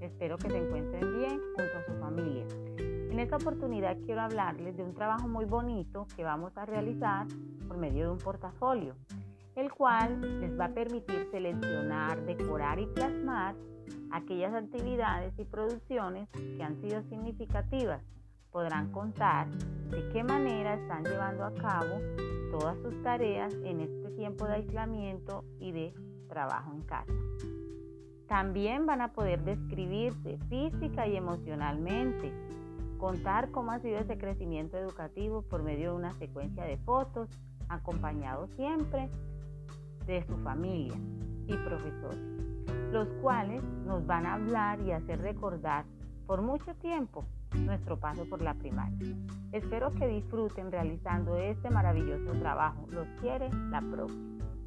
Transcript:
Espero que se encuentren bien junto a su familia. En esta oportunidad quiero hablarles de un trabajo muy bonito que vamos a realizar por medio de un portafolio, el cual les va a permitir seleccionar, decorar y plasmar aquellas actividades y producciones que han sido significativas. Podrán contar de qué manera están llevando a cabo todas sus tareas en este tiempo de aislamiento y de trabajo en casa. También van a poder describirse física y emocionalmente, contar cómo ha sido ese crecimiento educativo por medio de una secuencia de fotos, acompañado siempre de su familia y profesores, los cuales nos van a hablar y hacer recordar por mucho tiempo nuestro paso por la primaria. Espero que disfruten realizando este maravilloso trabajo. Los quiere la próxima.